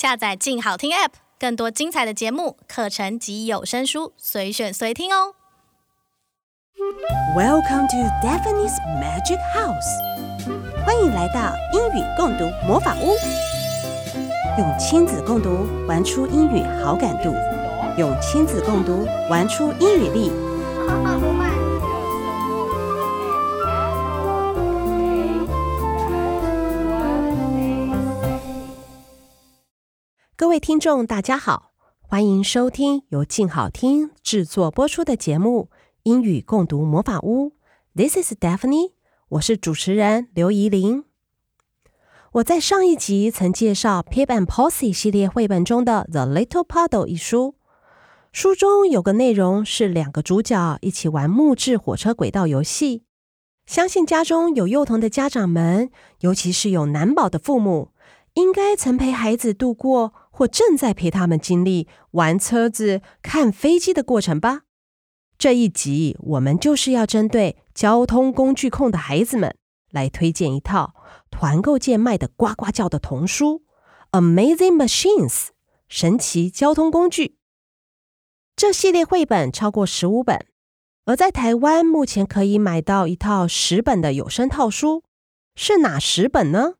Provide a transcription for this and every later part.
下载“静好听 ”App，更多精彩的节目、课程及有声书，随选随听哦。Welcome to Daphne's Magic House，欢迎来到英语共读魔法屋。用亲子共读玩出英语好感度，用亲子共读玩出英语力。各位听众，大家好，欢迎收听由静好听制作播出的节目《英语共读魔法屋》。This is Daphne，我是主持人刘怡伶。我在上一集曾介绍《Pip and Posy》系列绘本中的《The Little Puddle》一书，书中有个内容是两个主角一起玩木质火车轨道游戏。相信家中有幼童的家长们，尤其是有难宝的父母，应该曾陪孩子度过。或正在陪他们经历玩车子、看飞机的过程吧。这一集我们就是要针对交通工具控的孩子们来推荐一套团购界卖的呱呱叫的童书《Amazing Machines》神奇交通工具。这系列绘本超过十五本，而在台湾目前可以买到一套十本的有声套书，是哪十本呢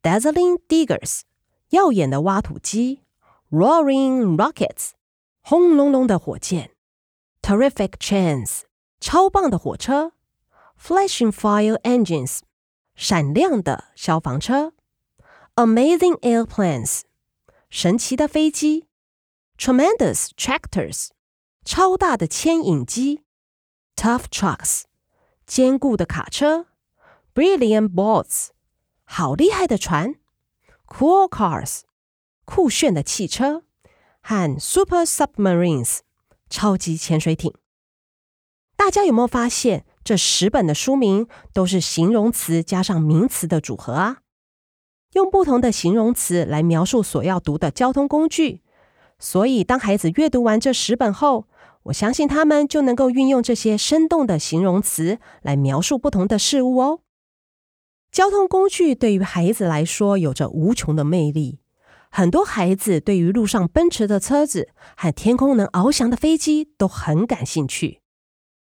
？Dazzling Diggers。耀眼的挖土机，Roaring Rockets，轰隆隆的火箭，Terrific Trains，超棒的火车，Flashing Fire Engines，闪亮的消防车，Amazing Airplanes，神奇的飞机，Tremendous Tractors，超大的牵引机，Tough Trucks，坚固的卡车，Brilliant Boats，好厉害的船。 Cool cars，酷炫的汽车和 Super Submarines，超级潜水艇。大家有没有发现，这十本的书名都是形容词加上名词的组合啊？用不同的形容词来描述所要读的交通工具。所以，当孩子阅读完这十本后，我相信他们就能够运用这些生动的形容词来描述不同的事物哦。交通工具对于孩子来说有着无穷的魅力。很多孩子对于路上奔驰的车子和天空能翱翔的飞机都很感兴趣。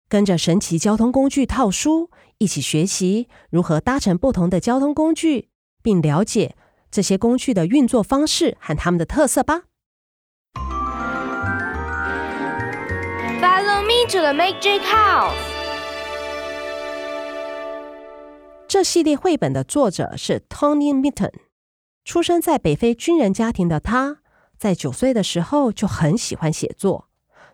跟着神奇交通工具套书一起学习如何搭乘不同的交通工具，并了解这些工具的运作方式和它们的特色吧。Follow me to the magic house. 这系列绘本的作者是 Tony Mitton。出生在北非军人家庭的他，在九岁的时候就很喜欢写作。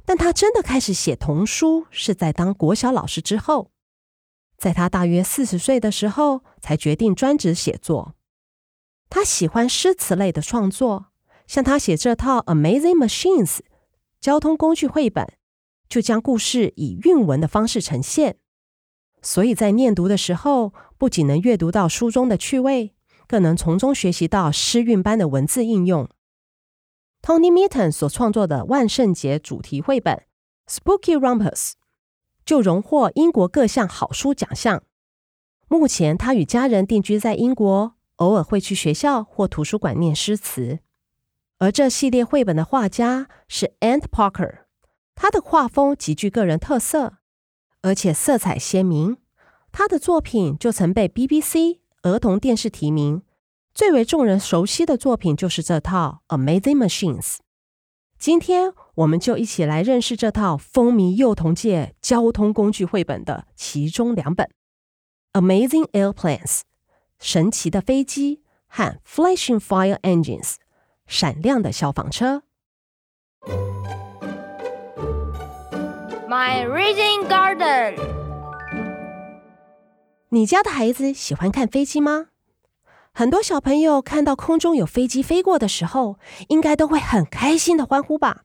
但他真的开始写童书是在当国小老师之后。在他大约四十岁的时候，才决定专职写作。他喜欢诗词类的创作，像他写这套《Amazing Machines》交通工具绘本，就将故事以韵文的方式呈现。所以在念读的时候，不仅能阅读到书中的趣味，更能从中学习到诗韵般的文字应用。Tony Mitton 所创作的万圣节主题绘本《Spooky Rumpus》就荣获英国各项好书奖项。目前他与家人定居在英国，偶尔会去学校或图书馆念诗词。而这系列绘本的画家是 Ant Parker，他的画风极具个人特色。而且色彩鲜明，他的作品就曾被 BBC 儿童电视提名。最为众人熟悉的作品就是这套《Amazing Machines》。今天我们就一起来认识这套风靡幼童界交通工具绘本的其中两本，《Amazing Airplanes》神奇的飞机和《Flashing Fire Engines》闪亮的消防车。My Reading Garden。你家的孩子喜欢看飞机吗？很多小朋友看到空中有飞机飞过的时候，应该都会很开心的欢呼吧。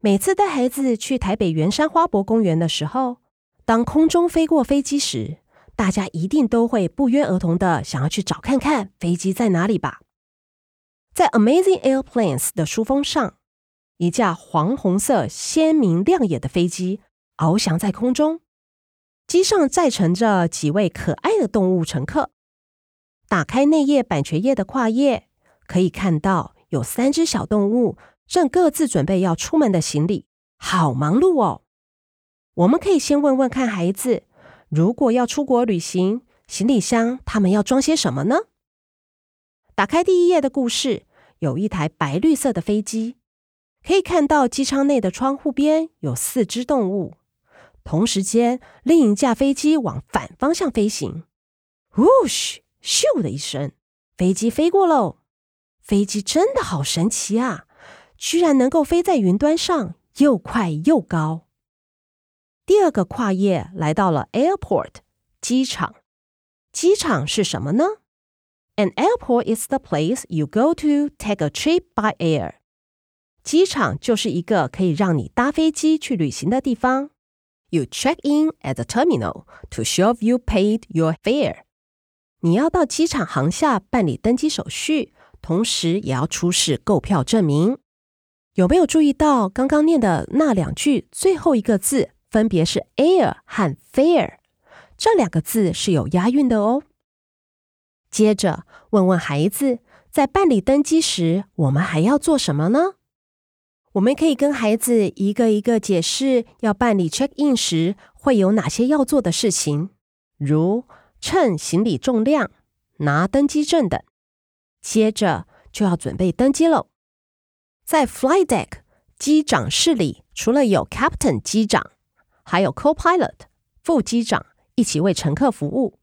每次带孩子去台北圆山花博公园的时候，当空中飞过飞机时，大家一定都会不约而同的想要去找看看飞机在哪里吧。在《Amazing Airplanes》的书封上。一架黄红色、鲜明亮眼的飞机翱翔在空中，机上载乘着几位可爱的动物乘客。打开内页版权页的跨页，可以看到有三只小动物正各自准备要出门的行李，好忙碌哦。我们可以先问问看孩子，如果要出国旅行，行李箱他们要装些什么呢？打开第一页的故事，有一台白绿色的飞机，可以看到机舱内的窗户边有四只动物。同时间，另一架飞机往反方向飞行。呜嘘，咻的一声，飞机飞过喽。飞机真的好神奇啊，居然能够飞在云端上，又快又高。第二个跨页来到了 airport，机场。机场是什么呢？An airport is the place you go to take a trip by air。机场就是一个可以让你搭飞机去旅行的地方。You check in at the terminal to show you paid your fare。你要到机场航厦办理登机手续，同时也要出示购票证明。有没有注意到刚刚念的那两句最后一个字分别是 air 和 fare？这两个字是有押韵的哦。接着问问孩子，在办理登机时，我们还要做什么呢？我们可以跟孩子一个一个解释，要办理 check in 时会有哪些要做的事情，如称行李重量、拿登机证等。接着就要准备登机喽。在 flight deck 机长室里，除了有 captain 机长，还有 co-pilot 副机长一起为乘客服务。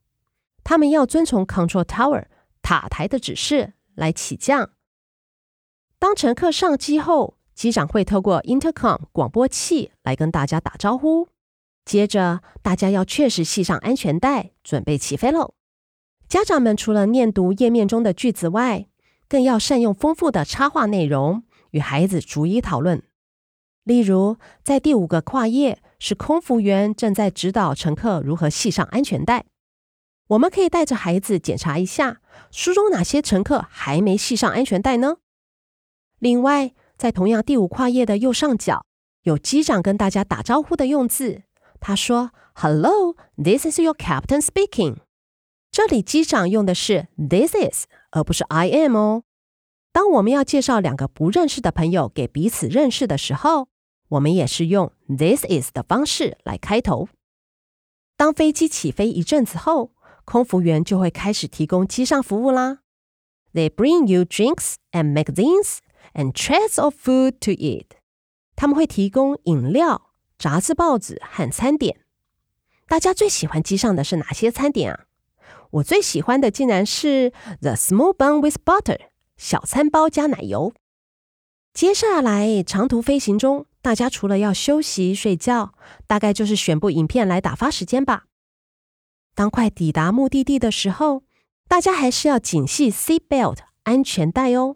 他们要遵从 control tower 塔台的指示来起降。当乘客上机后，机长会透过 intercom 广播器来跟大家打招呼。接着，大家要确实系上安全带，准备起飞喽。家长们除了念读页面中的句子外，更要善用丰富的插画内容，与孩子逐一讨论。例如，在第五个跨页是空服员正在指导乘客如何系上安全带。我们可以带着孩子检查一下，书中哪些乘客还没系上安全带呢？另外，在同样第五跨页的右上角，有机长跟大家打招呼的用字。他说：“Hello, this is your captain speaking。”这里机长用的是 “this is”，而不是 “I am” 哦。当我们要介绍两个不认识的朋友给彼此认识的时候，我们也是用 “this is” 的方式来开头。当飞机起飞一阵子后，空服员就会开始提供机上服务啦。They bring you drinks and magazines. And trays of food to eat，他们会提供饮料、杂志、报纸和餐点。大家最喜欢机上的是哪些餐点啊？我最喜欢的竟然是 the small bun with butter，小餐包加奶油。接下来长途飞行中，大家除了要休息睡觉，大概就是选部影片来打发时间吧。当快抵达目的地的时候，大家还是要紧系 seat belt 安全带哦。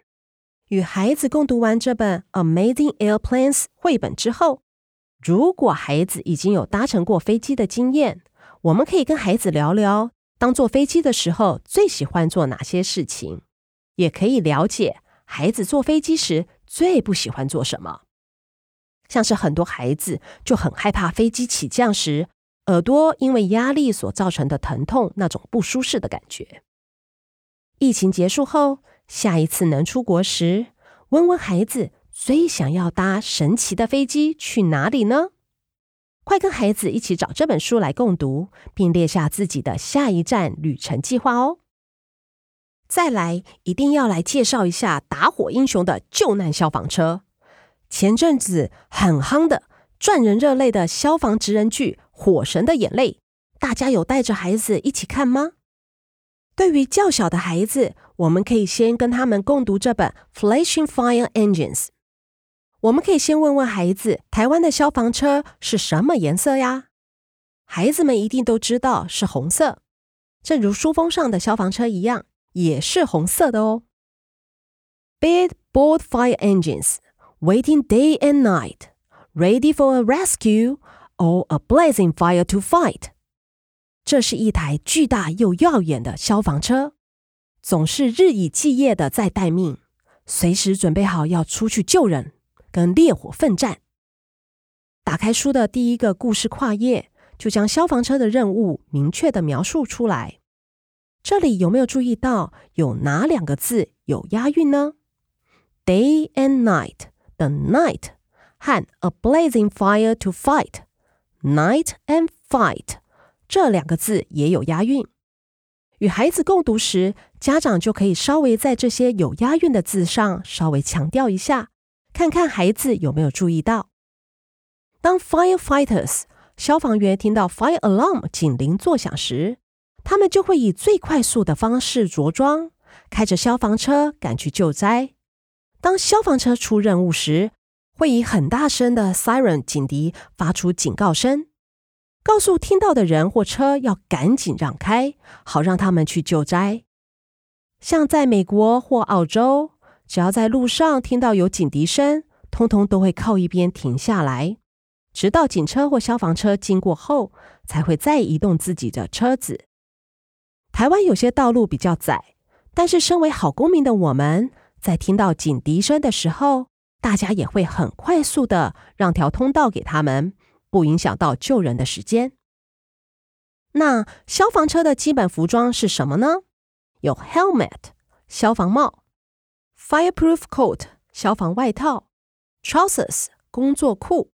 与孩子共读完这本《Amazing Airplanes》绘本之后，如果孩子已经有搭乘过飞机的经验，我们可以跟孩子聊聊，当坐飞机的时候最喜欢做哪些事情，也可以了解孩子坐飞机时最不喜欢做什么。像是很多孩子就很害怕飞机起降时，耳朵因为压力所造成的疼痛，那种不舒适的感觉。疫情结束后，下一次能出国时，问问孩子最想要搭神奇的飞机去哪里呢？快跟孩子一起找这本书来共读，并列下自己的下一站旅程计划哦。再来，一定要来介绍一下打火英雄的救难消防车。前阵子很夯的赚人热泪的消防职人剧《火神的眼泪》，大家有带着孩子一起看吗？对于较小的孩子，我们可以先跟他们共读这本《Flashing Fire Engines》。我们可以先问问孩子，台湾的消防车是什么颜色呀？孩子们一定都知道是红色，正如书封上的消防车一样，也是红色的哦。Big bold fire engines waiting day and night, ready for a rescue or a blazing fire to fight。 这是一台巨大又耀眼的消防车，总是日以继夜的在待命，随时准备好要出去救人，跟烈火奋战。打开书的第一个故事跨页，就将消防车的任务明确的描述出来。这里有没有注意到有哪两个字有押韵呢？Day and night 的 night 和 a blazing fire to fight，night and fight 这两个字也有押韵。与孩子共读时，家长就可以稍微在这些有押韵的字上稍微强调一下，看看孩子有没有注意到。当 firefighters 消防员听到 fire alarm 警铃作响时，他们就会以最快速的方式着装，开着消防车赶去救灾。当消防车出任务时，会以很大声的 siren 警笛发出警告声，告诉听到的人或车要赶紧让开，好让他们去救灾。像在美国或澳洲，只要在路上听到有警笛声，通通都会靠一边停下来，直到警车或消防车经过后，才会再移动自己的车子。台湾有些道路比较窄，但是身为好公民的我们，在听到警笛声的时候，大家也会很快速的让条通道给他们，不影响到救人的时间。那消防车的基本服装是什么呢？有 helmet 消防帽，fireproof coat 消防外套，trousers 工作裤，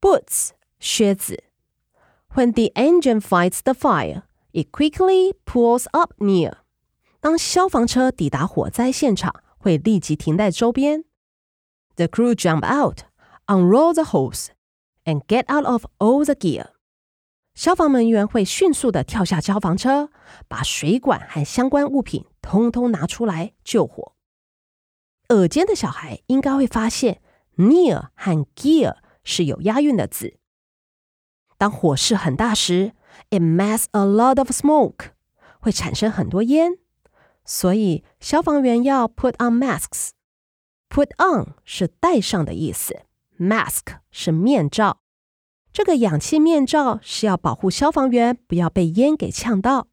boots 靴子。When the engine fights the fire. It quickly pulls up near. 当消防车抵达火灾现场，会立即停在周边。The crew jump out, unroll the hose, and get out of all the gear. 消防人员会迅速地跳下消防车，把水管和相关物品通通拿出来救火。耳尖的小孩应该会发现，near 和 gear 是有押韵的字。当火势很大时，It makes a lot of smoke，会产生很多烟，所以消防员要 put on masks。Put on 是戴上的意思，mask 是面罩。这个氧气面罩是要保护消防员不要被烟给呛到。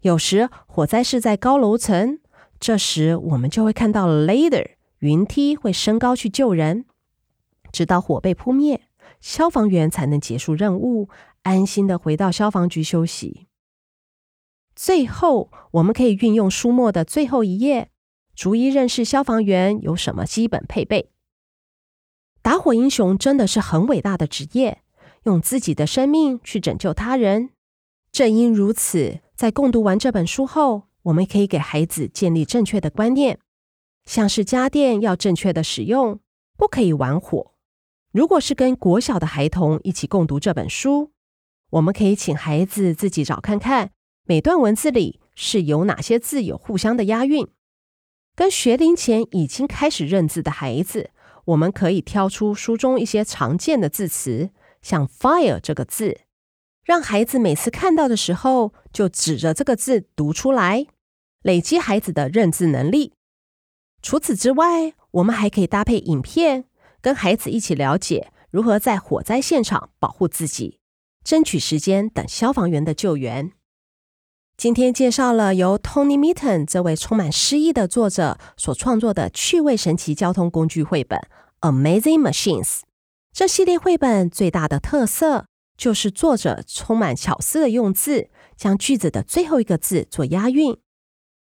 有时火灾是在高楼层，这时我们就会看到 ladder 云梯会升高去救人，直到火被扑灭，消防员才能结束任务。安心的回到消防局休息。最后，我们可以运用书末的最后一页，逐一认识消防员有什么基本配备。打火英雄真的是很伟大的职业，用自己的生命去拯救他人。正因如此，在共读完这本书后，我们可以给孩子建立正确的观念，像是家电要正确的使用，不可以玩火。如果是跟国小的孩童一起共读这本书，我们可以请孩子自己找看看，每段文字里是有哪些字有互相的押韵。跟学龄前已经开始认字的孩子，我们可以挑出书中一些常见的字词，像 fire 这个字，让孩子每次看到的时候就指着这个字读出来，累积孩子的认字能力。除此之外，我们还可以搭配影片，跟孩子一起了解如何在火灾现场保护自己。争取时间等消防员的救援。今天介绍了由 Tony Mitton 这位充满诗意的作者所创作的趣味神奇交通工具绘本《Amazing Machines》。这系列绘本最大的特色就是作者充满巧思的用字，将句子的最后一个字做押韵。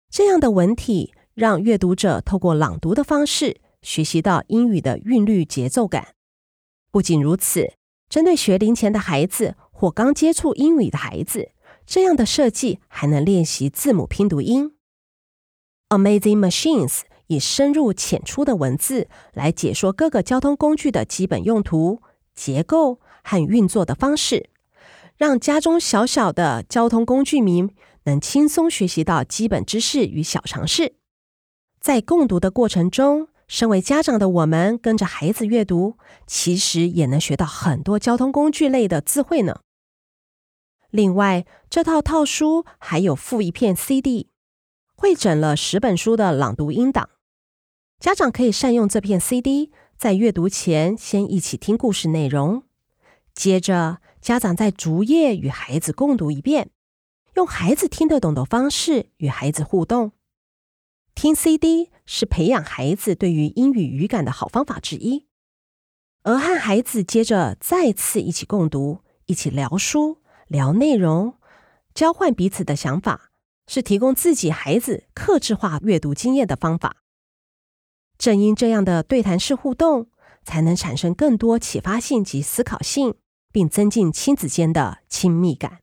这样的文体让阅读者透过朗读的方式学习到英语的韵律节奏感。不仅如此，针对学龄前的孩子或刚接触英语的孩子，这样的设计还能练习字母拼读音。Amazing Machines 以深入浅出的文字来解说各个交通工具的基本用途、结构和运作的方式，让家中小小的交通工具迷能轻松学习到基本知识与小常识。在共读的过程中，身为家长的我们，跟着孩子阅读，其实也能学到很多交通工具类的词汇呢。另外，这套套书还有附一片 CD，汇整了十本书的朗读音档。家长可以善用这片 CD，在阅读前先一起听故事内容，接着家长再逐页与孩子共读一遍，用孩子听得懂的方式与孩子互动。听 CD 是培养孩子对于英语语感的好方法之一，而和孩子接着再次一起共读，一起聊书、聊内容，交换彼此的想法，是提供自己孩子克制化阅读经验的方法。正因这样的对谈式互动，才能产生更多启发性及思考性，并增进亲子间的亲密感。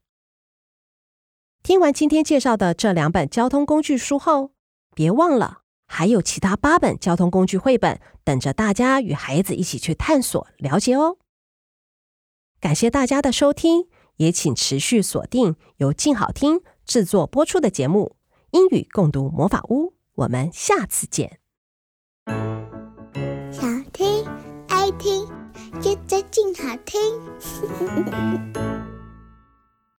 听完今天介绍的这两本交通工具书后，别忘了还有其他八本交通工具绘本等着大家与孩子一起去探索了解哦。感谢大家的收听，也请持续锁定由静好听制作播出的节目《英语共读魔法屋》，我们下次见。想听爱听，就在静好听。